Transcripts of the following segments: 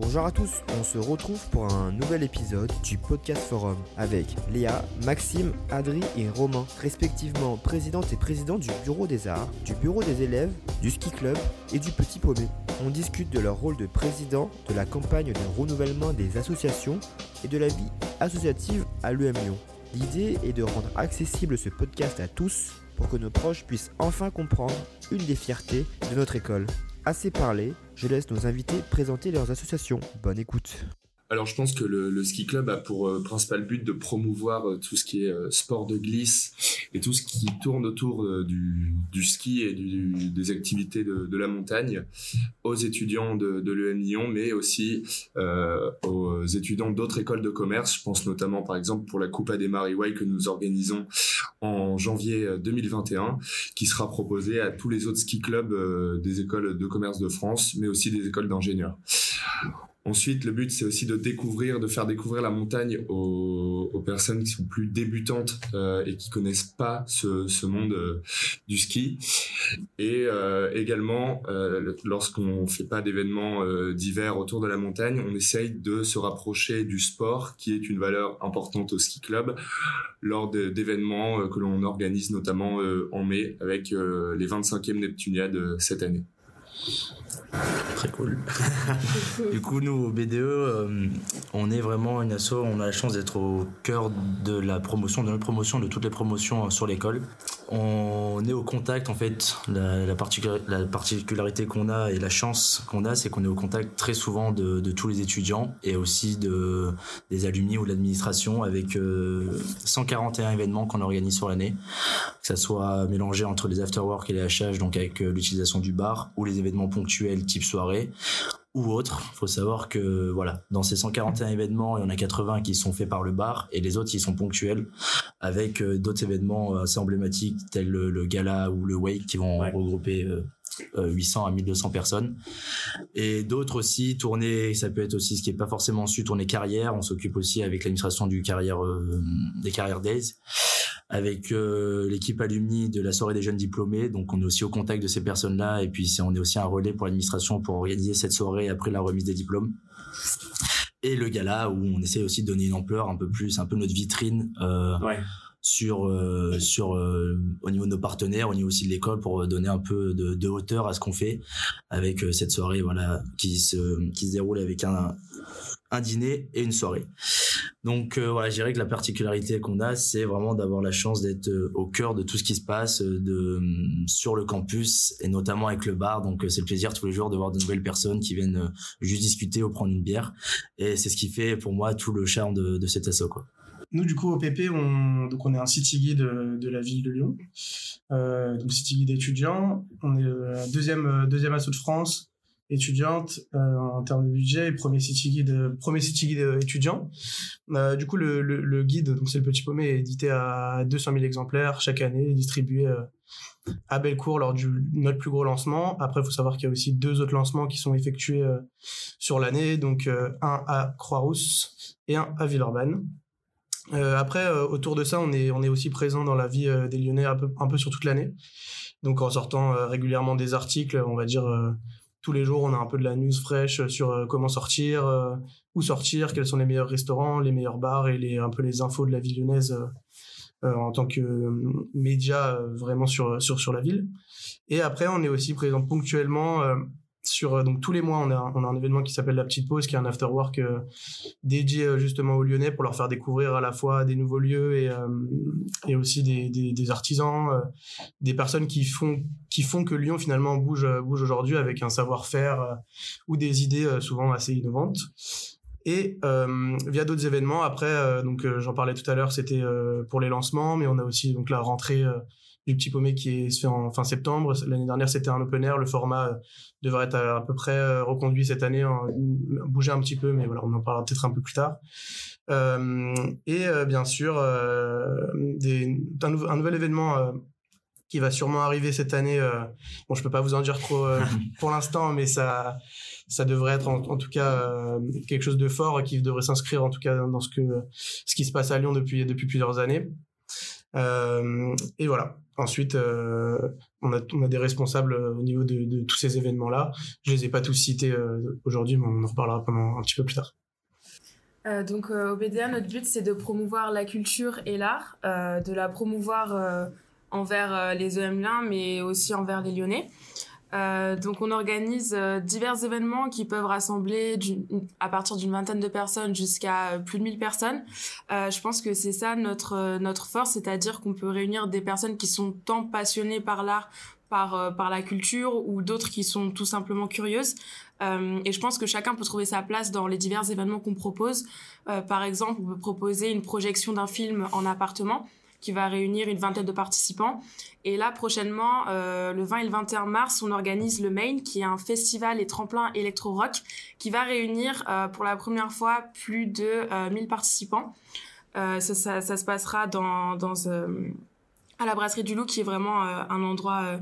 Bonjour à tous, on se retrouve pour un nouvel épisode du Podcast Forum avec Léa, Maxime, Adri et Romain, respectivement présidente et président du Bureau des Arts, du Bureau des élèves, du Ski Club et du Petit Paumé. On discute de leur rôle de président, de la campagne de renouvellement des associations et de la vie associative à l'UM Lyon. L'idée est de rendre accessible ce podcast à tous pour que nos proches puissent enfin comprendre une des fiertés de notre école. Assez parlé, je laisse nos invités présenter leurs associations. Bonne écoute. Alors je pense que le, ski club a pour euh, principal but de promouvoir euh, tout ce qui est euh, sport de glisse et tout ce qui tourne autour du, ski et des activités de, la montagne aux étudiants de, de l'EM Lyon, mais aussi aux étudiants d'autres écoles de commerce. Je pense notamment par exemple pour la Coupe des Mariway que nous organisons en janvier 2021, qui sera proposée à tous les autres ski clubs des écoles de commerce de France, mais aussi des écoles d'ingénieurs. Ensuite, le but, c'est aussi de découvrir, de faire découvrir la montagne aux, personnes qui sont plus débutantes euh, et qui connaissent pas ce, monde euh, du ski. Et euh, également, lorsqu'on fait pas d'événements divers autour de la montagne, on essaye de se rapprocher du sport, qui est une valeur importante au ski club, lors d'événements que l'on organise notamment en mai avec les 25e Neptuniades cette année. Très cool. du coup, nous, au BDE, euh, on est vraiment une asso, on a la chance d'être au cœur de la promotion, de notre promotion, de toutes les promotions euh, sur l'école. On est au contact, en fait, la, la, particularité qu'on a et la chance qu'on a, c'est qu'on est au contact très souvent de, tous les étudiants et aussi de, des alumni ou de l'administration avec 141 euh, événements qu'on organise sur l'année, que ça soit mélangé entre les afterwork et les HH, donc avec l'utilisation du bar, ou les événements ponctuels type soirée ou autre. Il faut savoir que voilà, dans ces 141 événements, il y en a 80 qui sont faits par le bar et les autres qui sont ponctuels avec euh, d'autres événements euh, assez emblématiques tels le, gala ou le wake qui vont regrouper 800 euh, à 1200 personnes. Et d'autres aussi, tourner, ça peut être aussi ce qui est pas forcément su, tourner carrière. On s'occupe aussi avec l'administration du carrière, des carrières days avec euh, l'équipe alumni de la soirée des jeunes diplômés. Donc on est aussi au contact de ces personnes-là et puis on est aussi un relais pour l'administration pour organiser cette soirée après la remise des diplômes. Et le gala où on essaie aussi de donner une ampleur un peu plus, un peu notre vitrine. Euh, sur euh, sur au niveau de nos partenaires au niveau aussi de l'école pour donner un peu de, de hauteur à ce qu'on fait avec cette soirée voilà qui se qui se déroule avec un un dîner et une soirée. Donc euh, voilà, je dirais que la particularité qu'on a, c'est vraiment d'avoir la chance d'être euh, au cœur de tout ce qui se passe euh, de, sur le campus et notamment avec le bar. Donc c'est le plaisir tous les jours de voir de nouvelles personnes qui viennent juste discuter ou prendre une bière. Et c'est ce qui fait pour moi tout le charme de, cet assaut. Nous, du coup, au PP, on, donc on est un city guide de, la ville de Lyon. Donc city guide étudiant. On est deuxième deuxième assaut de France étudiante euh, en termes de budget et premier city guide premier city guide étudiant. Euh, du coup le, le, guide donc c'est le petit paumé est édité à 200 000 exemplaires chaque année distribué euh, à Bellecour lors du notre plus gros lancement. Après il faut savoir qu'il y a aussi deux autres lancements qui sont effectués sur l'année. Donc un à Croix-Rousse et un à Villeurbanne. Après autour de ça on est on est aussi présent dans la vie des Lyonnais un peu un peu sur toute l'année. Donc en sortant régulièrement des articles on va dire tous les jours, on a un peu de la news fraîche sur euh, comment sortir, euh, où sortir, quels sont les meilleurs restaurants, les meilleurs bars et les, un peu les infos de la ville lyonnaise euh, en tant que média vraiment sur, la ville. Et après, on est aussi présent ponctuellement sur euh, donc tous les mois on a un événement qui s'appelle la petite pause qui est un after work euh, dédié euh, justement aux Lyonnais pour leur faire découvrir à la fois des nouveaux lieux et et aussi des artisans des personnes qui font qui font que Lyon finalement bouge bouge aujourd'hui avec un savoir-faire ou des idées souvent assez innovantes. Et via d'autres événements après donc j'en parlais tout à l'heure c'était pour les lancements mais on a aussi donc la rentrée du petit paumé qui se fait en fin septembre. L'année dernière, c'était un open air. Le format euh, devrait être à, peu près euh, reconduit cette année, hein, bouger un petit peu, mais voilà, on en parlera peut-être un peu plus tard. Euh, et bien sûr, des, un, nouvel événement qui va sûrement arriver cette année. bon, je peux pas vous en dire trop pour l'instant, mais ça, ça devrait être en, tout cas quelque chose de fort qui devrait s'inscrire en tout cas dans ce que ce qui se passe à Lyon depuis depuis plusieurs années. Et voilà. Ensuite, on, a, on a des responsables au niveau de, tous ces événements-là. Je les ai pas tous cités aujourd'hui, mais on en reparlera pendant un petit peu plus tard. donc au BDA, notre but c'est de promouvoir la culture et l'art, de la promouvoir envers les EM-Liens, mais aussi envers les Lyonnais. Euh, donc on organise euh, divers événements qui peuvent rassembler à partir d'une vingtaine de personnes jusqu'à euh, plus de 1000 personnes. Euh, je pense que c'est ça notre notre force, c'est-à-dire qu'on peut réunir des personnes qui sont tant passionnées par l'art, par par la culture ou d'autres qui sont tout simplement curieuses. et je pense que chacun peut trouver sa place dans les divers événements qu'on propose. par exemple, on peut proposer une projection d'un film en appartement qui va réunir une vingtaine de participants. Et là, prochainement, euh, le 20 et le 21 mars, on organise le Main, qui est un festival et tremplin électro-rock, qui va réunir euh, pour la première fois plus de 1000 euh, participants. Ça, se passera à la brasserie du Loup, qui est vraiment un endroit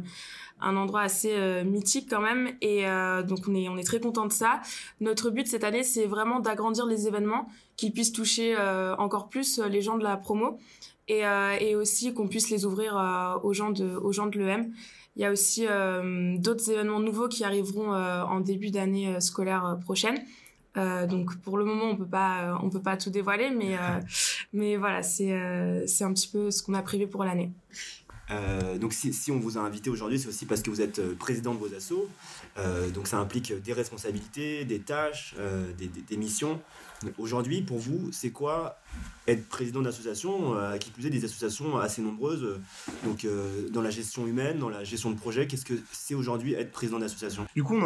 un endroit assez mythique quand même et donc on est très content de ça. Notre but cette année c'est vraiment d'agrandir les événements qui puissent toucher encore plus les gens de la promo et, euh, et aussi qu'on puisse les ouvrir euh, aux gens de aux gens de l'EM. Il y a aussi euh, d'autres événements nouveaux qui arriveront en début d'année scolaire prochaine. Euh, donc pour le moment on peut pas on peut pas tout dévoiler mais euh, mais voilà c'est euh, c'est un petit peu ce qu'on a prévu pour l'année. Donc si, on vous a invité aujourd'hui c'est aussi parce que vous êtes président de vos assos. Donc ça implique des responsabilités des tâches des, missions. Aujourd'hui, pour vous, c'est quoi être président d'association, euh, qui plus est des associations assez nombreuses, euh, donc euh, dans la gestion humaine, dans la gestion de projet, qu'est-ce que c'est aujourd'hui être président d'association? Du coup,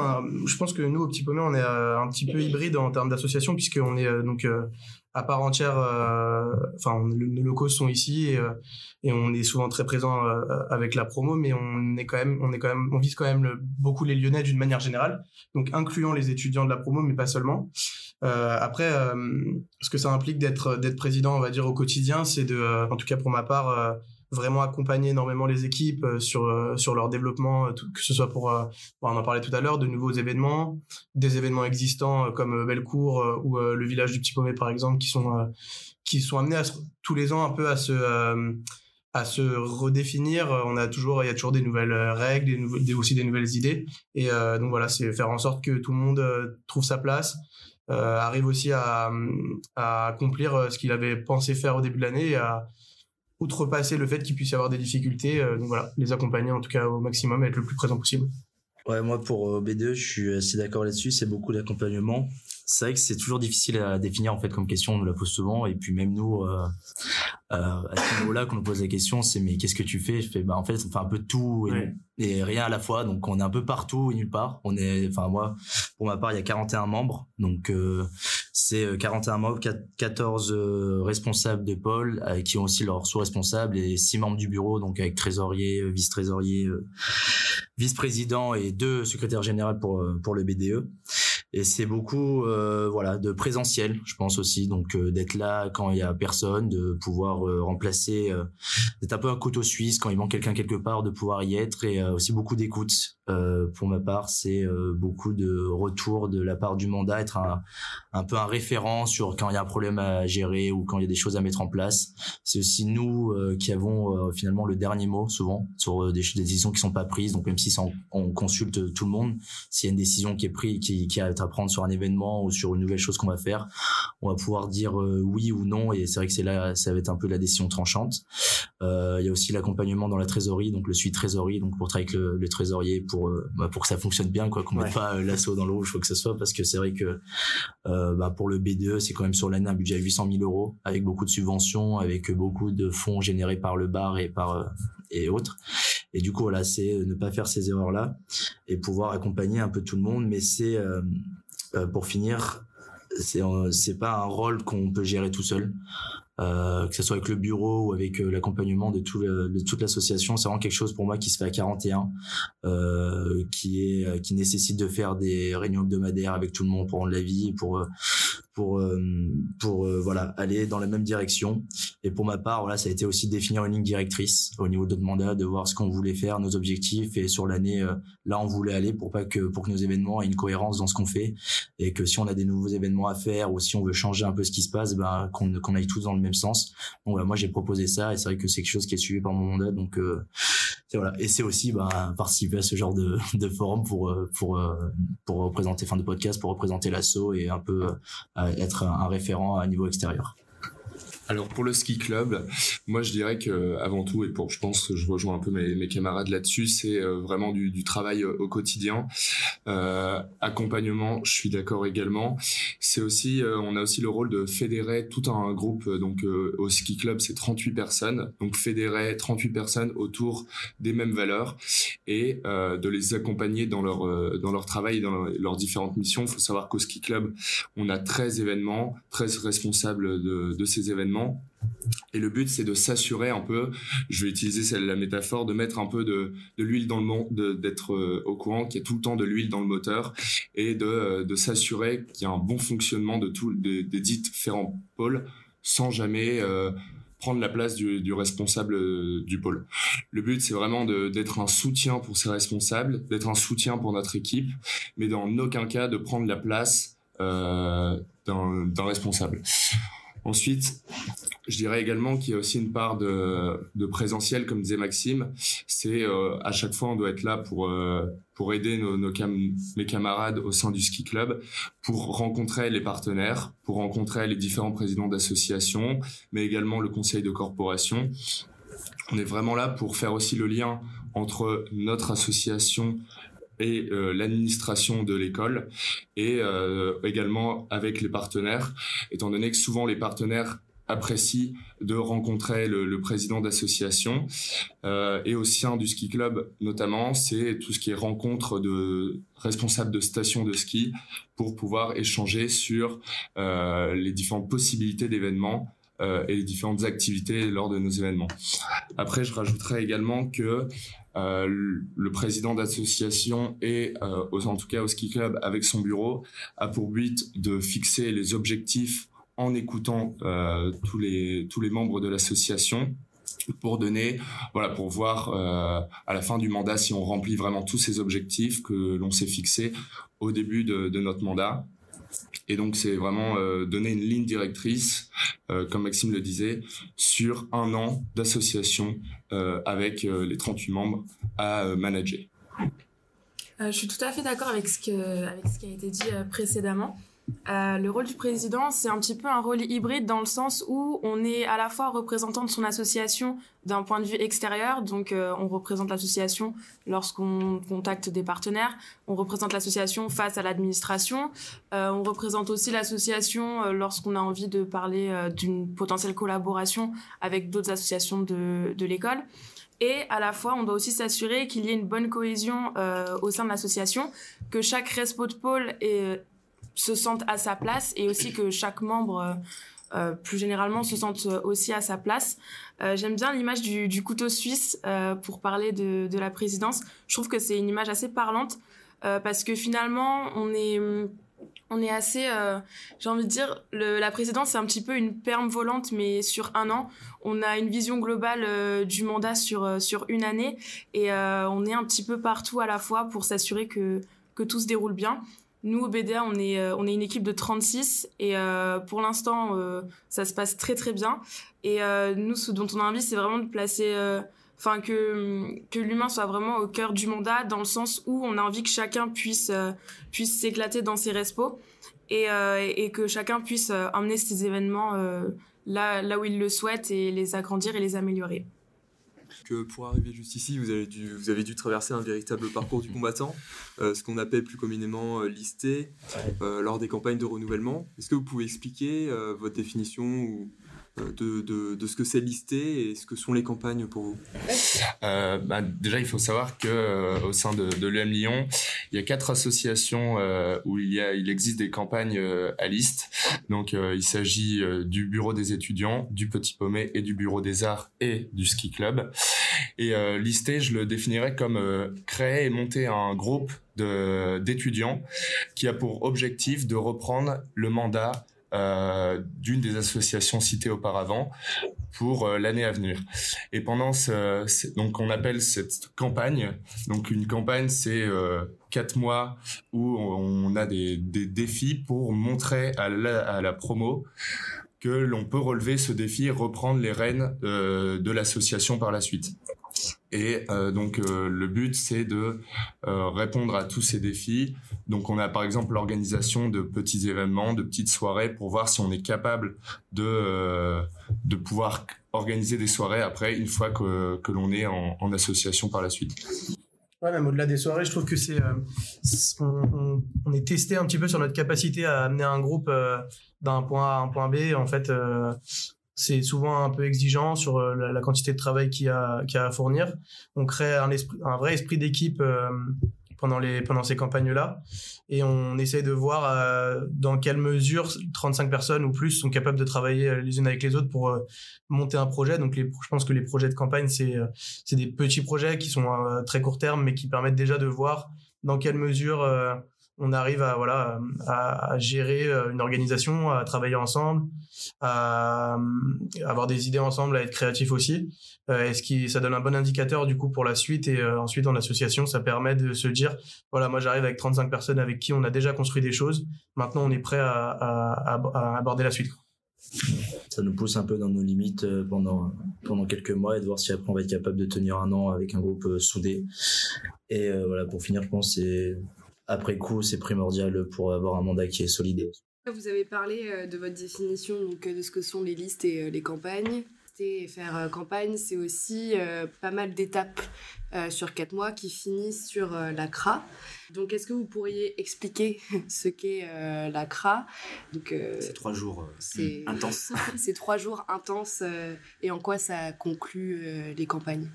je pense que nous, au Petit Pommet, on est un petit peu hybride en termes d'association, puisqu'on est donc à part entière. Enfin, nos locaux sont ici et, et, on est souvent très présent avec la promo, mais on est quand même, on est quand même, on vise quand même beaucoup les Lyonnais d'une manière générale, donc incluant les étudiants de la promo, mais pas seulement. Euh, après, euh, ce que ça implique d'être d'être président, on va dire au quotidien, c'est de, euh, en tout cas pour ma part, vraiment accompagner énormément les équipes sur sur leur développement, que ce soit pour, on en parlait tout à l'heure, de nouveaux événements, des événements existants comme Bellecour ou le village du Petit Pommet par exemple, qui sont qui sont amenés à, tous les ans un peu à se à se redéfinir. On a toujours, il y a toujours des nouvelles règles, des, aussi des nouvelles idées. Et donc voilà, c'est faire en sorte que tout le monde trouve sa place, euh, arrive aussi à, à, accomplir euh, ce qu'il avait pensé faire au début de l'année à outrepasser le fait qu'il puisse avoir des difficultés. Euh, voilà, les accompagner en tout cas au maximum et être le plus présent possible. Ouais, moi pour B2, je suis assez d'accord là-dessus. C'est beaucoup d'accompagnement. C'est vrai que c'est toujours difficile à définir en fait comme question. On nous la pose souvent et puis même nous, euh, euh, à ce niveau-là, quand on nous pose la question, c'est mais qu'est-ce que tu fais? Je fais bah en fait, on fait un peu tout et, rien à la fois. Donc on est un peu partout et nulle part. On est, enfin moi, pour ma part, il y a 41 membres. Donc euh, c'est 41 membres, 14 responsables de pôle qui ont aussi leurs sous-responsables et 6 membres du bureau, donc avec trésorier, vice-trésorier, vice-président et deux secrétaires généraux pour pour le BDE et c'est beaucoup euh, voilà de présentiel je pense aussi. Donc euh, d'être là quand il y a personne de pouvoir euh, remplacer d'être un peu un couteau suisse quand il manque quelqu'un quelque part de pouvoir y être. Et aussi beaucoup d'écoute pour ma part. C'est beaucoup de retour de la part du mandat. Être un, un peu un référent sur quand il y a un problème à gérer ou quand il y a des choses à mettre en place. C'est aussi nous qui avons finalement le dernier mot souvent sur des, des, décisions qui sont pas prises. Donc même si on, on, consulte tout le monde s'il y a une décision qui est prise qui, qui a à prendre sur un événement ou sur une nouvelle chose qu'on va faire, on va pouvoir dire euh, oui ou non. Et c'est vrai que c'est là, ça va être un peu la décision tranchante. Euh, il y a aussi l'accompagnement dans la trésorerie, donc le suivi trésorerie, donc pour travailler avec le, trésorier pour euh, bah, pour que ça fonctionne bien, quoi, qu'on mette pas l'assaut dans le rouge, faut que ce soit, parce que c'est vrai que bah, pour le B2, c'est quand même sur l'année un budget à 800 000 euros, avec beaucoup de subventions, avec beaucoup de fonds générés par le bar et par et autres. Et du coup, voilà, c'est ne pas faire ces erreurs-là et pouvoir accompagner un peu tout le monde. Mais c'est, euh, euh pour finir, c'est c'est pas un rôle qu'on peut gérer tout seul. Euh, que ce soit avec le bureau ou avec euh, l'accompagnement de, tout de toute l'association, c'est vraiment quelque chose pour moi qui se fait à 41, euh, qui est qui nécessite de faire des réunions hebdomadaires avec tout le monde pour rendre la vie, pour pour pour voilà aller dans la même direction. Et pour ma part, voilà, ça a été aussi définir une ligne directrice au niveau de notre mandat, de voir ce qu'on voulait faire, nos objectifs et sur l'année là on voulait aller pour pas que pour que nos événements aient une cohérence dans ce qu'on fait et que si on a des nouveaux événements à faire ou si on veut changer un peu ce qui se passe, ben qu'on qu'on aille tous dans le même sens. Donc voilà, moi j'ai proposé ça et c'est vrai que c'est quelque chose qui est suivi par mon mandat. Donc c'est voilà et c'est aussi ben, participer à ce genre de, de forum pour pour pour représenter fin de podcast pour représenter l'assaut et un peu être un référent à niveau extérieur. Alors pour le ski club, moi je dirais que avant tout et pour je pense que je rejoins un peu mes, camarades là-dessus, c'est euh, vraiment du, travail euh, au quotidien, euh, accompagnement. Je suis d'accord également. C'est aussi on a aussi le rôle de fédérer tout un groupe donc au ski club c'est 38 personnes donc fédérer 38 personnes autour des mêmes valeurs et de les accompagner dans leur dans leur travail et dans leurs différentes missions. Il faut savoir qu'au ski club on a 13 événements, 13 responsables de ces événements et le but, c'est de s'assurer un peu, je vais utiliser la métaphore, de mettre un peu de, l'huile dans le monde, d'être euh, au courant qu'il y a tout le temps de l'huile dans le moteur et de, euh, de s'assurer qu'il y a un bon fonctionnement de tout, des, des différents pôles sans jamais euh, prendre la place du, responsable du pôle. Le but, c'est vraiment d'être un soutien pour ces responsables, d'être un soutien pour notre équipe, mais dans aucun cas de prendre la place d'un responsable. Ensuite, je dirais également qu'il y a aussi une part de, présentiel, comme disait Maxime. C'est euh, à chaque fois, on doit être là pour euh, pour aider nos, nos mes camarades au sein du ski club, pour rencontrer les partenaires, pour rencontrer les différents présidents d'associations, mais également le conseil de corporation. On est vraiment là pour faire aussi le lien entre notre association euh, l'administration de l'école et euh, également avec les partenaires, étant donné que souvent les partenaires apprécient de rencontrer le, président d'association euh, et au sein du ski club notamment c'est tout ce qui est rencontre de responsables de stations de ski pour pouvoir échanger sur les différentes possibilités d'événements et les différentes activités lors de nos événements. Après, je rajouterais également que le président d'association et euh, en tout cas au ski club avec son bureau a pour but de fixer les objectifs en écoutant euh, tous les membres de l'association pour donner voilà pour voir euh, à la fin du mandat si on remplit vraiment tous ces objectifs que l'on s'est fixés au début de notre mandat et donc, c'est vraiment euh, donner une ligne directrice, euh, comme Maxime le disait, sur un an d'association euh, avec les 38 membres à manager. je suis tout à fait d'accord avec, ce avec ce qui a été dit précédemment. Euh, le rôle du président, c'est un petit peu un rôle hybride dans le sens où on est à la fois représentant de son association d'un point de vue extérieur, donc euh, on représente l'association lorsqu'on contacte des partenaires, on représente l'association face à l'administration, euh, on représente aussi l'association lorsqu'on a envie de parler d'une potentielle collaboration avec d'autres associations de, l'école. Et à la fois, on doit aussi s'assurer qu'il y ait une bonne cohésion au sein de l'association, que chaque respo de pôle est se sentent à sa place et aussi que chaque membre euh, euh, plus généralement se sente aussi à sa place. Euh, J'aime bien l'image du, couteau suisse euh, pour parler de, la présidence. Je trouve que c'est une image assez parlante euh, parce que finalement on est on est assez, j'ai envie de dire, la présidence c'est un petit peu une perme volante, mais sur un an, on a une vision globale du mandat sur sur une année et on est un petit peu partout à la fois pour s'assurer que que tout se déroule bien. Nous, au BDA, on est, euh, on est une équipe de 36 et euh, pour l'instant, euh, ça se passe très très bien. Et euh, nous, ce dont on a envie, c'est vraiment de placer, euh, enfin que, que l'humain soit vraiment au cœur du mandat, dans le sens où on a envie que chacun puisse, puisse s'éclater dans ses respos et, et que chacun puisse emmener ces événements là, là où il le souhaite et les agrandir et les améliorer que pour arriver juste ici, vous avez dû, vous avez dû traverser un véritable parcours du combattant, euh, ce qu'on appelle plus communément euh, listé, euh, lors des campagnes de renouvellement. Est-ce que vous pouvez expliquer votre définition ou de, de, ce que c'est listé et ce que sont les campagnes pour vous euh, bah, Déjà, il faut savoir que euh, au sein de, de l'UM Lyon, il y a quatre associations euh, où il, y a, il existe des campagnes euh, à liste. Donc, euh, il s'agit du Bureau des étudiants, du Petit Pommet et du Bureau des arts et du Ski Club. Et listé, je le définirais comme créer et monter un groupe d'étudiants qui a pour objectif de reprendre le mandat d'une des associations citées auparavant pour l'année à venir. Et pendant ce, donc on appelle cette campagne, donc une campagne c'est quatre mois où on a des, défis pour montrer à la, promo que l'on peut relever ce défi et reprendre les rênes euh, de l'association par la suite. Et euh, donc euh, le but c'est de répondre à tous ces défis. Donc on a par exemple l'organisation de petits événements, de petites soirées pour voir si on est capable de de pouvoir organiser des soirées après une fois que, que l'on est en, association par la suite. Ouais, même au-delà des soirées, je trouve que c'est on, on, est testé un petit peu sur notre capacité à amener un groupe d'un point A à un point B, en fait, euh, c'est souvent un peu exigeant sur euh, la, quantité de travail qu'il y a, à fournir. On crée un, vrai esprit d'équipe euh, pendant, les, pendant ces campagnes-là. Et on essaye de voir dans quelle mesure 35 personnes ou plus sont capables de travailler les unes avec les autres pour monter un projet. Donc je pense que les projets de campagne, c'est, c'est des petits projets qui sont très court terme, mais qui permettent déjà de voir dans quelle mesure on arrive à voilà à, gérer euh, une organisation, à travailler ensemble, à, avoir des idées ensemble, à être créatif aussi. Euh, et ce qui ça donne un bon indicateur du coup pour la suite et euh, ensuite en association ça permet de se dire voilà moi j'arrive avec 35 personnes avec qui on a déjà construit des choses. Maintenant on est prêt à, aborder la suite. Ça nous pousse un peu dans nos limites pendant pendant quelques mois et de voir si après on va être capable de tenir un an avec un groupe soudé. Et voilà pour finir je pense c'est après coup, c'est primordial pour avoir un mandat qui est solide. Vous avez parlé euh, de votre définition donc, de ce que sont les listes et euh, les campagnes. Et faire euh, campagne, c'est aussi pas mal d'étapes sur quatre mois qui finissent sur la CRA. Donc, est-ce que vous pourriez expliquer ce qu'est la CRA? Donc, C'est trois jours intenses. c'est trois jours intenses et en quoi ça conclut les campagnes?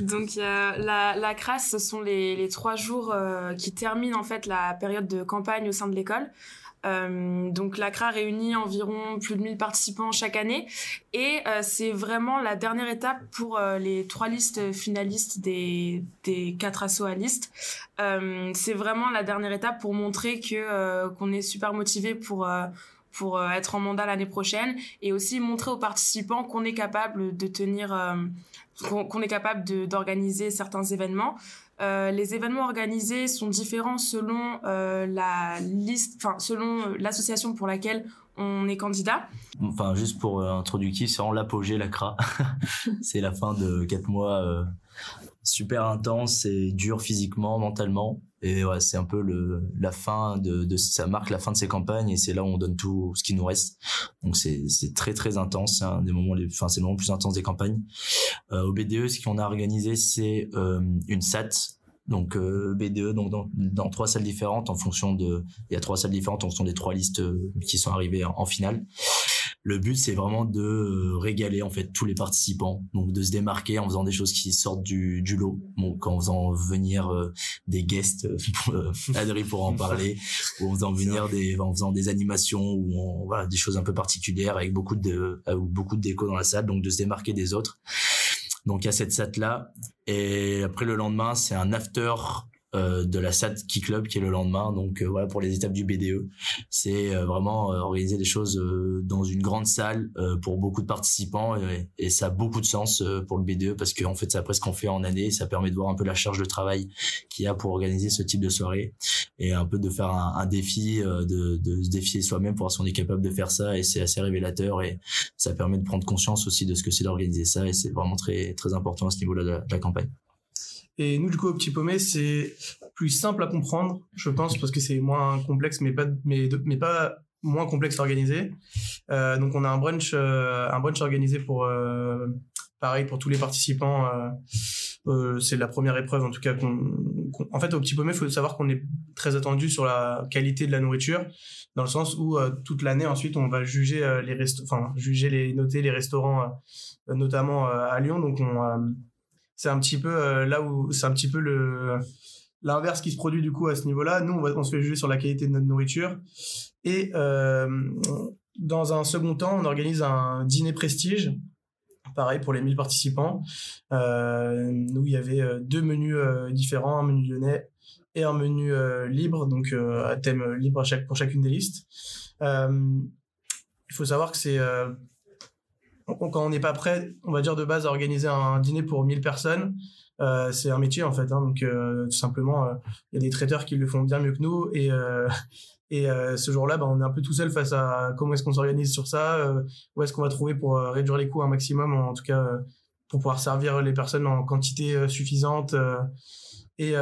Donc la, la crasse, ce sont les, les trois jours euh, qui terminent en fait la période de campagne au sein de l'école. Euh, donc l'ACRA réunit environ plus de 1000 participants chaque année et euh, c'est vraiment la dernière étape pour euh, les trois listes finalistes des, des quatre liste. Euh, c'est vraiment la dernière étape pour montrer que qu'on est super motivé pour pour être en mandat l'année prochaine et aussi montrer aux participants qu'on est capable de tenir qu'on est capable d'organiser certains événements. Euh, les événements organisés sont différents selon euh, la liste, enfin selon euh, l'association pour laquelle on est candidat. Enfin, juste pour euh, introductif, c'est en l'apogée, la CRA. c'est la fin de quatre mois euh, super intense et dur physiquement, mentalement. Et ouais, c'est un peu le, la fin de, de, ça marque la fin de ces campagnes et c'est là où on donne tout ce qui nous reste. Donc c'est, c'est très très intense. C'est un des moments les, enfin c'est le moment plus intense des campagnes. Euh, au BDE, ce qu'on a organisé, c'est euh, une SAT donc euh, B2 donc dans, dans, trois salles différentes en fonction de il y a trois salles différentes en fonction des trois listes euh, qui sont arrivées en, finale le but c'est vraiment de euh, régaler en fait tous les participants. Donc de se démarquer en faisant des choses qui sortent du, du lot. Donc en faisant venir des guests Adri pour en parler. Ou en faisant venir des en faisant des animations ou voilà des choses un peu particulières avec beaucoup de beaucoup de déco dans la salle. Donc de se démarquer des autres. Donc il y a cette SAT là et après le lendemain c'est un after euh, de la SAT Key Club qui est le lendemain. Donc euh, voilà pour les étapes du BDE, c'est euh, vraiment organiser des choses dans une grande salle pour beaucoup de participants et, ça a beaucoup de sens pour le BDE parce qu'en fait c'est après ce qu'on fait en année, ça permet de voir un peu la charge de travail qu'il y a pour organiser ce type de soirée et un peu de faire un, un défi, de, de se défier soi-même pour voir si on est capable de faire ça et c'est assez révélateur et ça permet de prendre conscience aussi de ce que c'est d'organiser ça et c'est vraiment très très important à ce niveau-là de la campagne. Et nous, du coup, au Petit Paumé, c'est plus simple à comprendre, je pense, parce que c'est moins complexe, mais pas, mais, mais pas moins complexe à organiser. Euh, donc, on a un brunch, euh, un brunch organisé pour, euh, pareil, pour tous les participants. Euh, euh, c'est la première épreuve, en tout cas. qu'on en fait, au Petit Paumé, il faut savoir qu'on est très attendu sur la qualité de la nourriture, dans le sens où toute l'année, ensuite, on va juger les restos, enfin, juger les, noter les restaurants, notamment à Lyon. Donc, on c'est un petit peu euh, là où c'est un petit peu le l'inverse qui se produit du coup à ce niveau-là. Nous, on, se fait juger sur la qualité de notre nourriture. Et euh, dans un second temps, on organise un dîner prestige. Pareil pour les 1000 participants. Euh, où il y avait euh, deux menus différents, un menu lyonnais et un menu libre, donc à thème libre pour chacune des listes. il faut savoir que c'est quand on n'est pas prêt, on va dire de base à organiser un dîner pour 1000 personnes, euh, c'est un métier en fait. Hein, donc euh, tout simplement, euh, il y a des traiteurs qui le font bien mieux que nous et ce jour-là, bah, on est un peu tout seul face à comment est-ce qu'on s'organise sur ça, où est-ce qu'on va trouver pour réduire les coûts un maximum, en tout cas pour pouvoir servir les personnes en quantité suffisante. et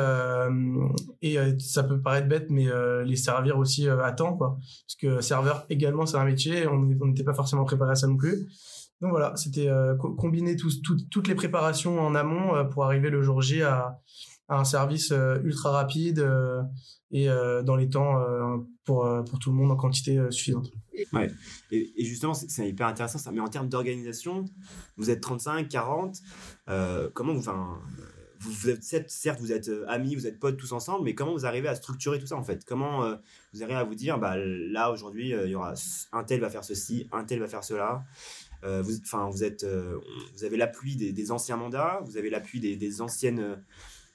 et ça peut paraître bête, mais les servir aussi à temps, quoi. Parce que serveur également, c'est un métier. On n'était pas forcément préparé à ça non plus. Donc voilà, c'était euh, combiner toutes les préparations en amont euh, pour arriver le jour J à, un service euh, ultra rapide et dans les temps pour, pour tout le monde en quantité suffisante. Ouais, et, justement, c'est hyper intéressant ça. Mais en termes d'organisation, vous êtes 35, 40, comment vous, enfin, vous, êtes, certes, vous êtes amis, vous êtes potes tous ensemble, mais comment vous arrivez à structurer tout ça en fait? Comment vous arrivez à vous dire, bah là aujourd'hui, il y aura un tel va faire ceci, un tel va faire cela? Euh, euh, vous avez l'appui des, anciens mandats, vous avez l'appui des, anciennes,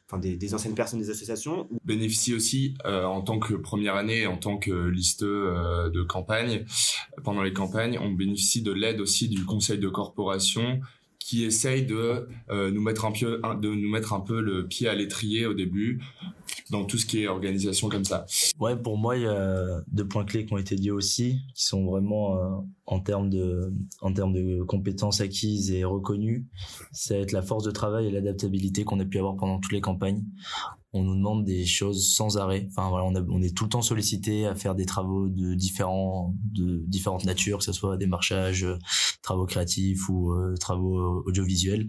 enfin des, anciennes personnes des associations. On bénéficie aussi euh, en tant que première année, en tant que listeux de campagne, pendant les campagnes, on bénéficie de l'aide aussi du conseil de corporation qui essaye de nous mettre un peu de nous mettre un peu le pied à l'étrier au début dans tout ce qui est organisation comme ça. Ouais, pour moi, il y a deux points clés qui ont été dit aussi, qui sont vraiment euh, en termes de en termes de compétences acquises et reconnues. Va être la force de travail et l'adaptabilité qu'on a pu avoir pendant toutes les campagnes on nous demande des choses sans arrêt. Enfin voilà, on, est tout le temps sollicité à faire des travaux de différents, de différentes natures, que ce soit des marchages, euh, travaux créatifs ou euh, travaux audiovisuels.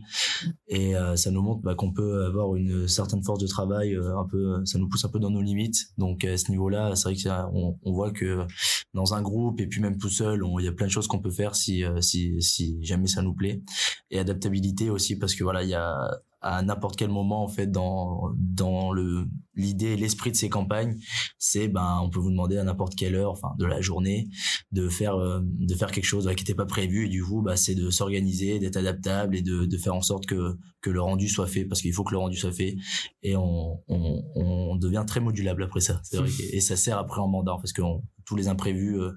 Et euh, ça nous montre bah, qu'on peut avoir une certaine force de travail, un peu, ça nous pousse un peu dans nos limites. Donc à ce niveau-là, c'est vrai qu'on on voit que dans un groupe et puis même tout seul, il y a plein de choses qu'on peut faire si, si, si jamais ça nous plaît. Et adaptabilité aussi parce que voilà, il y a à n'importe quel moment en fait dans dans le l'idée l'esprit de ces campagnes c'est ben on peut vous demander à n'importe quelle heure enfin de la journée de faire euh, de faire quelque chose qui n'était pas prévu. Et du coup bah c'est de s'organiser d'être adaptable et de, de faire en sorte que que le rendu soit fait. Parce qu'il faut que le rendu soit fait. Et on on, devient très modulable après ça. Et ça sert après en mandat. Parce que tous les imprévus euh,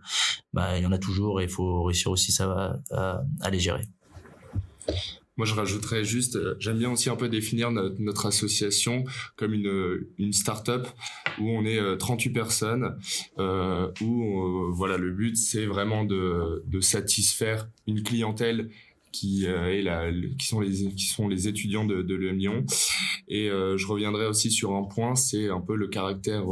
bah il y en a toujours et il faut réussir aussi ça à, à les gérer moi, je rajouterais juste, euh, j'aime bien aussi un peu définir notre, association comme une, une start-up où on est 38 euh, personnes, euh, où voilà, le but c'est vraiment de, de satisfaire une clientèle qui est la, qui sont les qui sont les étudiants de, de l'EM Lyon et je reviendrai aussi sur un point c'est un peu le caractère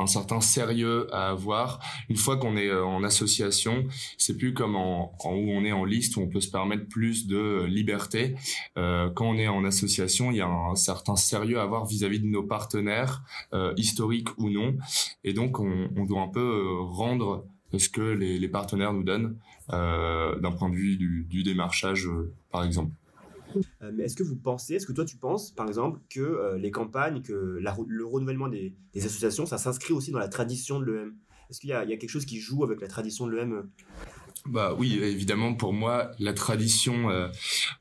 un certain sérieux à avoir. Une fois qu'on est euh, en association, c'est plus comme en, où on est en liste où on peut se permettre plus de liberté. Euh, quand on est en association, il y a un certain sérieux à avoir vis-à-vis de nos partenaires, euh, historiques ou non. Et donc, on, on doit un peu euh, rendre ce que les, les partenaires nous donnent euh, d'un point de vue du, du démarchage, par exemple. Euh, mais est-ce que vous pensez, est-ce que toi tu penses, par exemple, que euh, les campagnes, que le renouvellement des, associations, ça s'inscrit aussi dans la tradition de l'EM Est-ce qu'il y, a quelque chose qui joue avec la tradition de l'EM bah oui, évidemment, pour moi, la tradition. Euh,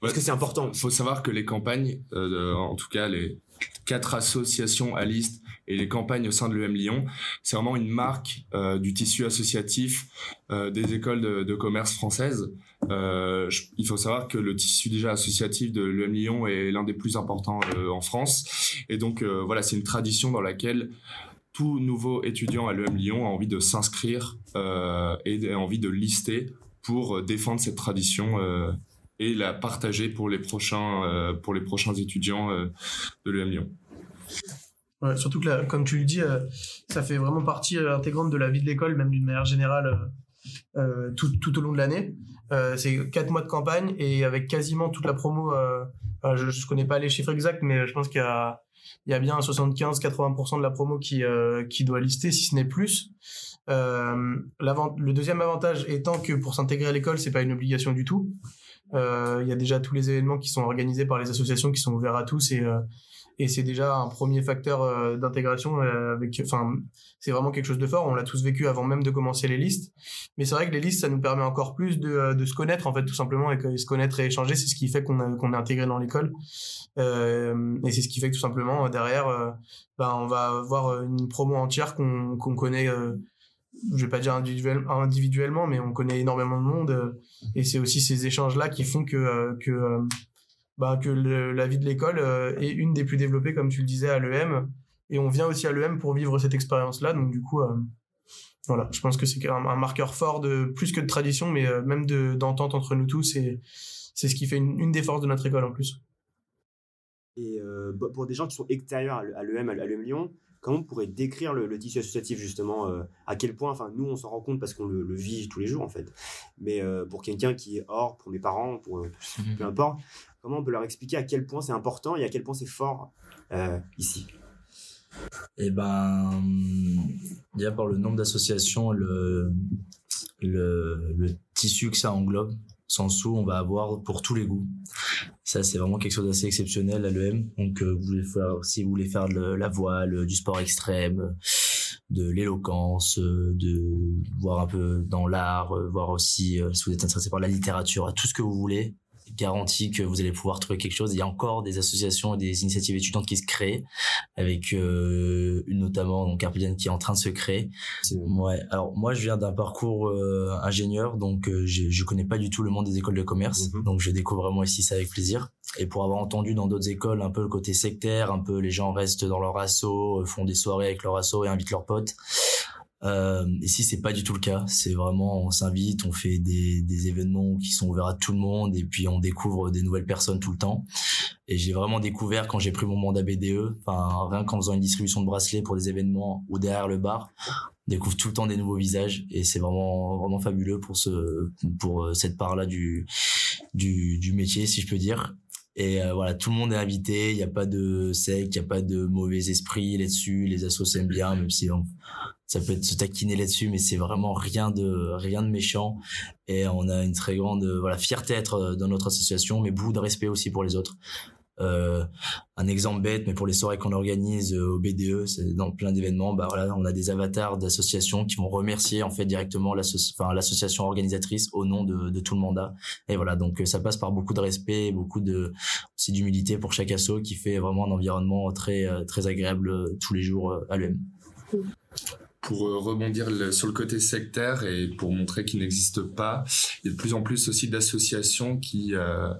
Parce que c'est important. Il faut savoir que les campagnes, en tout cas les quatre associations à liste et les campagnes au sein de l'EM Lyon, c'est vraiment une marque du tissu associatif des écoles de commerce françaises. Euh, il faut savoir que le tissu déjà associatif de l'EM Lyon est l'un des plus importants euh, en France. Et donc euh, voilà, c'est une tradition dans laquelle tout nouveau étudiant à l'EM Lyon a envie de s'inscrire et a envie de lister pour défendre cette tradition et la partager pour les prochains, pour les prochains étudiants de l'EM Lyon. Ouais, surtout que comme tu le dis, ça fait vraiment partie intégrante de la vie de l'école, même d'une manière générale, tout, tout, au long de l'année. Euh, c'est quatre mois de campagne et avec quasiment toute la promo. Euh, je, ne connais pas les chiffres exacts, mais je pense qu'il y a, il y a bien 75-80% de la promo qui, euh, qui doit lister, si ce n'est plus. Euh, le deuxième avantage étant que pour s'intégrer à l'école, c'est pas une obligation du tout. Il y a déjà tous les événements qui sont organisés par les associations qui sont ouverts à tous et et c'est déjà un premier facteur euh, d'intégration euh, avec enfin c'est vraiment quelque chose de fort. On l'a tous vécu avant même de commencer les listes. Mais c'est vrai que les listes ça nous permet encore plus de, euh, de se connaître en fait tout simplement et que se connaître et échanger. C'est ce qui fait qu'on qu'on est intégré dans l'école. Euh, et c'est ce qui fait que tout simplement derrière ben on va avoir une promo entière qu'on qu'on connaît je vais pas dire individuellement mais on connaît énormément de monde et c'est aussi ces échanges là qui font que que bah, que la vie de l'école euh, est une des plus développées, comme tu le disais, à l'EM. Et on vient aussi à l'EM pour vivre cette expérience-là. Donc, du coup, euh, voilà, je pense que c'est un, marqueur fort de plus que de tradition, mais euh, même d'entente entre nous tous. Et c'est ce qui fait une, des forces de notre école en plus. Et pour des gens qui sont extérieurs à l'EM, à l'EM Lyon, comment on pourrait décrire le, tissu associatif justement À quel point, enfin, nous, on s'en rend compte parce qu'on le, vit tous les jours en fait. Mais pour quelqu'un qui est hors, pour mes parents, pour mmh peu importe, Comment on peut leur expliquer à quel point c'est important et à quel point c'est fort euh, ici? Eh ben, déjà par le nombre d'associations, le, le, tissu que ça englobe, sans sous, on va avoir pour tous les goûts. Ça, c'est vraiment quelque chose d'assez exceptionnel à l'EM. Donc, euh, vous si vous voulez faire de la voile, du sport extrême, de l'éloquence, euh, de voir un peu dans l'art, voir aussi si vous êtes intéressé par la littérature, tout ce que vous voulez, garantie que vous allez pouvoir trouver quelque chose. Il y a encore des associations et des initiatives étudiantes qui se créent, avec euh, une notamment donc Carpedian qui est en train de se créer. Ouais. Alors moi, je viens d'un parcours euh, ingénieur, donc euh, je, je connais pas du tout le monde des écoles de commerce, mhm. donc je découvre vraiment ici ça avec plaisir. Et pour avoir entendu dans d'autres écoles un peu le côté sectaire, un peu les gens restent dans leur assaut, font des soirées avec leur assaut et invitent leurs potes. Euh, ici, c'est pas du tout le cas. C'est vraiment, on s'invite, on fait des, des événements qui sont ouverts à tout le monde et puis on découvre des nouvelles personnes tout le temps. Et j'ai vraiment découvert quand j'ai pris mon mandat BDE, enfin rien qu'en faisant une distribution de bracelets pour des événements ou derrière le bar, on découvre tout le temps des nouveaux visages et c'est vraiment vraiment fabuleux pour ce pour euh, cette part là du du du métier si je peux dire. Et euh, voilà, tout le monde est invité, il n'y a pas de secte, il n'y a pas de mauvais esprit là-dessus, les assos s'aiment bien, même si ça peut être se taquiner là-dessus, mais c'est vraiment rien de rien de méchant. Et on a une très grande voilà fierté d'être euh, dans notre association, mais beaucoup de respect aussi pour les autres. Euh, un exemple bête, mais pour les soirées qu'on organise euh, au BDE, c'est dans plein d'événements, bah voilà, on a des avatars d'associations qui vont remercier en fait directement l'association organisatrice au nom de, tout le mandat. Et voilà, donc euh, ça passe par beaucoup de respect, beaucoup de aussi d'humilité pour chaque asso qui fait vraiment un environnement très très agréable tous les jours à l'UM pour euh, rebondir sur le côté sectaire et pour montrer qu'il n'existe pas, il y a de plus en plus aussi d'associations qui, euh,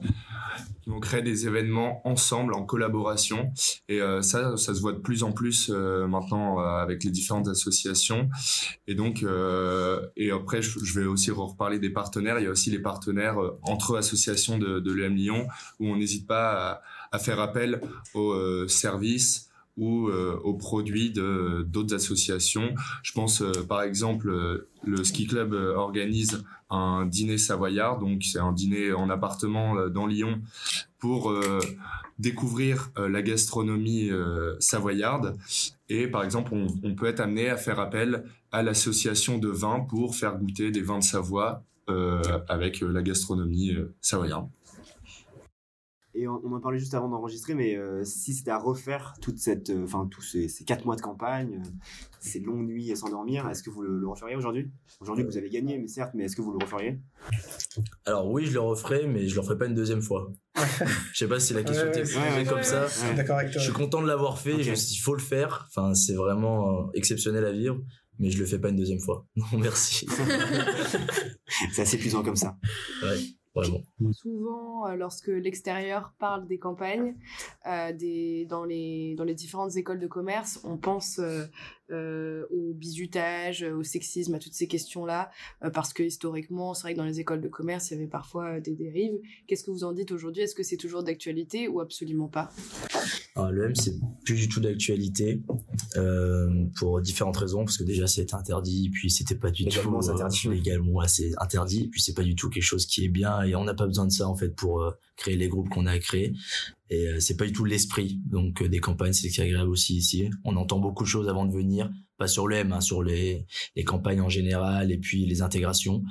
qui vont des événements ensemble, en collaboration. Et euh, ça, ça se voit de plus en plus euh, maintenant avec les différentes associations. Et donc, et après, je, vais aussi reparler des partenaires. Il y a aussi les partenaires entre associations de, de l'EM Lyon où on n'hésite pas à, faire appel aux services ou euh, aux produits d'autres associations. Je pense euh, par exemple euh, le ski club organise un dîner savoyard, donc c'est un dîner en appartement dans Lyon pour découvrir la gastronomie savoyarde. Et par exemple, on, on, peut être amené à faire appel à l'association de vins pour faire goûter des vins de Savoie avec la gastronomie savoyarde. Et on, en parlait juste avant d'enregistrer, mais euh, si c'était à refaire toute cette, euh, enfin tous ces, quatre mois de campagne, euh, ces longues nuits sans dormir, est-ce que vous le, referiez aujourd'hui? Aujourd'hui, vous avez gagné, mais certes, mais est-ce que vous le referiez? Alors oui, je le referai, mais je le referai pas une deuxième fois. je sais pas si la question était posée comme ça. Je suis content de l'avoir fait. il faut le faire. Enfin, c'est vraiment exceptionnel à vivre mais je le fais pas une deuxième fois. Non, merci. c'est assez puissant comme ça. Ouais. Souvent, euh, lorsque l'extérieur parle des campagnes, euh, des, dans, les, dans les différentes écoles de commerce, on pense euh, euh, au bizutage, au sexisme, à toutes ces questions-là, euh, parce que historiquement, c'est vrai que dans les écoles de commerce, il y avait parfois des dérives. Qu'est-ce que vous en dites aujourd'hui? Est-ce que c'est toujours d'actualité ou absolument pas? Ah, Le M, c'est plus du tout d'actualité pour différentes raisons, parce que déjà c'est interdit, puis c'était pas du légalement, tout interdit, légalement c'est interdit, puis c'est pas du tout quelque chose qui est bien et on n'a pas besoin de ça en fait pour créer les groupes qu'on a créés. Et euh, c'est pas du tout l'esprit donc euh, des campagnes c'est qui agréable aussi ici. On entend beaucoup de choses avant de venir pas sur le M hein, sur les les campagnes en général et puis les intégrations.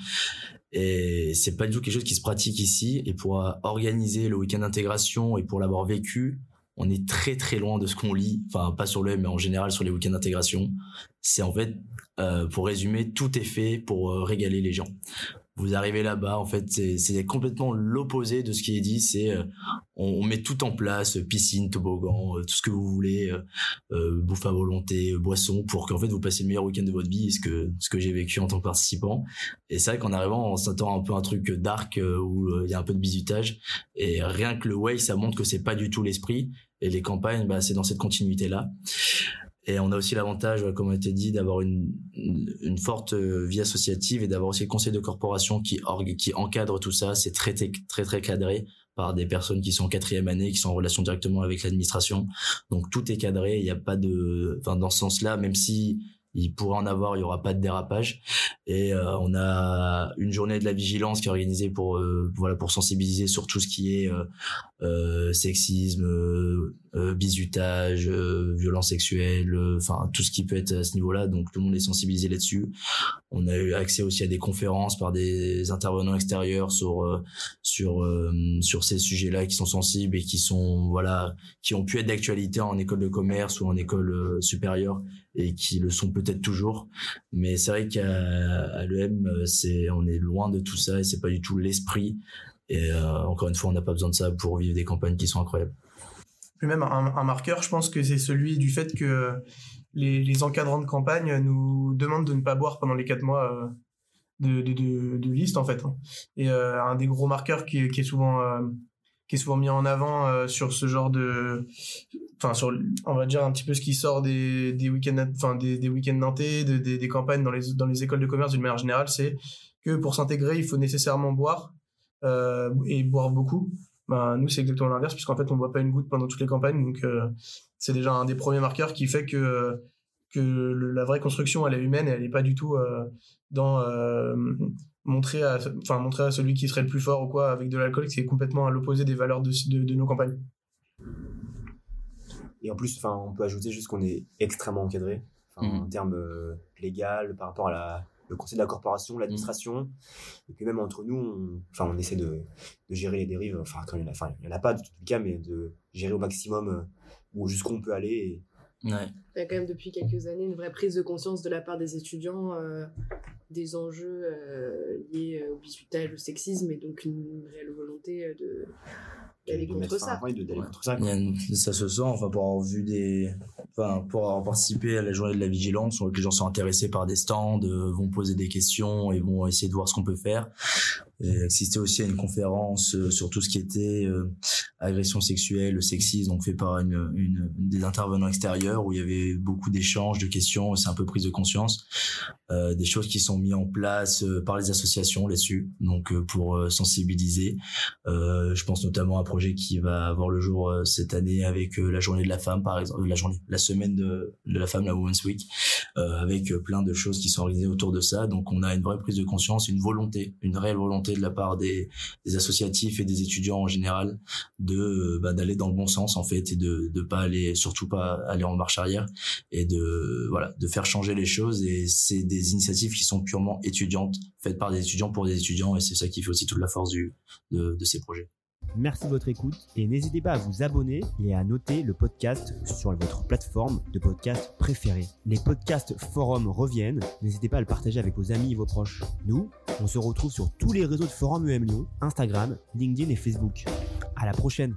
Et c'est pas du tout quelque chose qui se pratique ici et pour organiser le week-end d'intégration et pour l'avoir vécu on est très très loin de ce qu'on lit, enfin pas sur le mais en général sur les week-ends d'intégration. C'est en fait, euh, pour résumer, tout est fait pour euh, régaler les gens. Vous arrivez là-bas, en fait, c'est complètement l'opposé de ce qui est dit. C'est euh, on, met tout en place, piscine, toboggan, tout ce que vous voulez, euh, bouffe à volonté, boisson, pour qu'en fait vous passiez le meilleur week-end de votre vie. Ce que ce que j'ai vécu en tant que participant. Et c'est vrai qu'en arrivant, on s'attend un peu un truc dark où il y a un peu de bisutage. Et rien que le way, ça montre que c'est pas du tout l'esprit. Et les campagnes, bah, c'est dans cette continuité-là. Et on a aussi l'avantage, comme on a été dit, d'avoir une, une, forte euh, vie associative et d'avoir aussi le conseil de corporation qui, qui encadre tout ça. C'est très, très, très cadré par des personnes qui sont en quatrième année, qui sont en relation directement avec l'administration. Donc tout est cadré. Il n'y a pas de, enfin, dans ce sens-là, même si il pourrait en avoir, il y aura pas de dérapage. Et euh, on a une journée de la vigilance qui est organisée pour euh, voilà pour sensibiliser sur tout ce qui est euh, sexisme, bizutage, violence sexuelle, enfin tout ce qui peut être à ce niveau-là. Donc tout le monde est sensibilisé là-dessus. On a eu accès aussi à des conférences par des intervenants extérieurs sur sur sur ces sujets-là qui sont sensibles et qui sont voilà qui ont pu être d'actualité en école de commerce ou en école supérieure et qui le sont peut-être toujours. Mais c'est vrai qu'à l'EM, euh, c'est on est loin de tout ça et c'est pas du tout l'esprit. Et euh, encore une fois, on n'a pas besoin de ça pour vivre des campagnes qui sont incroyables. Puis même un, marqueur, je pense que c'est celui du fait que les, encadrants de campagne nous demandent de ne pas boire pendant les quatre mois euh, de, de, liste en fait. Hein. Et un des gros marqueurs qui, est souvent qui est souvent mis en avant sur ce genre de enfin sur on va dire un petit peu ce qui sort des des week-ends enfin des, des week-ends nantais des, des campagnes dans les dans les écoles de commerce d'une manière générale c'est que pour s'intégrer il faut nécessairement boire euh, et boire beaucoup. Ben nous c'est exactement l'inverse puisqu'en fait on boit pas une goutte pendant toutes les campagnes donc euh, c'est déjà un des premiers marqueurs qui fait que que la vraie construction elle est humaine et elle est pas du tout euh, dans euh, montrer à enfin montrer à celui qui serait le plus fort ou quoi avec de l'alcool qui est complètement à l'opposé des valeurs de, de, de nos campagnes et en plus, enfin, on peut ajouter juste qu'on est extrêmement encadré, mmh. en termes euh, légal, par rapport à la, le conseil de la corporation, l'administration. Mmh. Et puis même entre nous, on, enfin, on essaie de, de gérer les dérives. Enfin, quand il y en a, enfin, il y en a pas de tout cas, mais de gérer au maximum euh, où jusqu'où on peut aller. Il y a quand même depuis quelques années une vraie prise de conscience de la part des étudiants euh, des enjeux liés au bisutage, au sexisme, et donc une réelle volonté de d'aller contre ça. ça. se sent, enfin, pour avoir vu des, enfin, pour avoir participé à la journée de la vigilance, on que les gens sont intéressés par des stands, euh, vont poser des questions et vont essayer de voir ce qu'on peut faire. J'ai assisté aussi à une conférence euh, sur tout ce qui était euh, agression sexuelle, sexisme, donc fait par une, une, des intervenants extérieurs où il y avait beaucoup d'échanges, de questions, c'est un peu prise de conscience, euh, des choses qui sont mises en place euh, par les associations là-dessus, donc pour sensibiliser. je pense notamment à un projet qui va avoir le jour cette année avec la journée de la femme, par exemple, la journée, la semaine de, de la femme, la Women's Week, avec plein de choses qui sont organisées autour de ça. Donc on a une vraie prise de conscience, une volonté, une réelle volonté de la part des, associatifs et des étudiants en général de bah, d'aller dans le bon sens en fait et de de pas aller surtout pas aller en marche arrière et de voilà de faire changer les choses et c'est des initiatives qui sont purement étudiantes faites par des étudiants pour des étudiants et c'est ça qui fait aussi toute la force du de, de ces projets. Merci de votre écoute et n'hésitez pas à vous abonner et à noter le podcast sur votre plateforme de podcast préférée. Les podcasts forums reviennent, n'hésitez pas à le partager avec vos amis et vos proches. Nous, on se retrouve sur tous les réseaux de Forum UM Lyon, Instagram, LinkedIn et Facebook. À la prochaine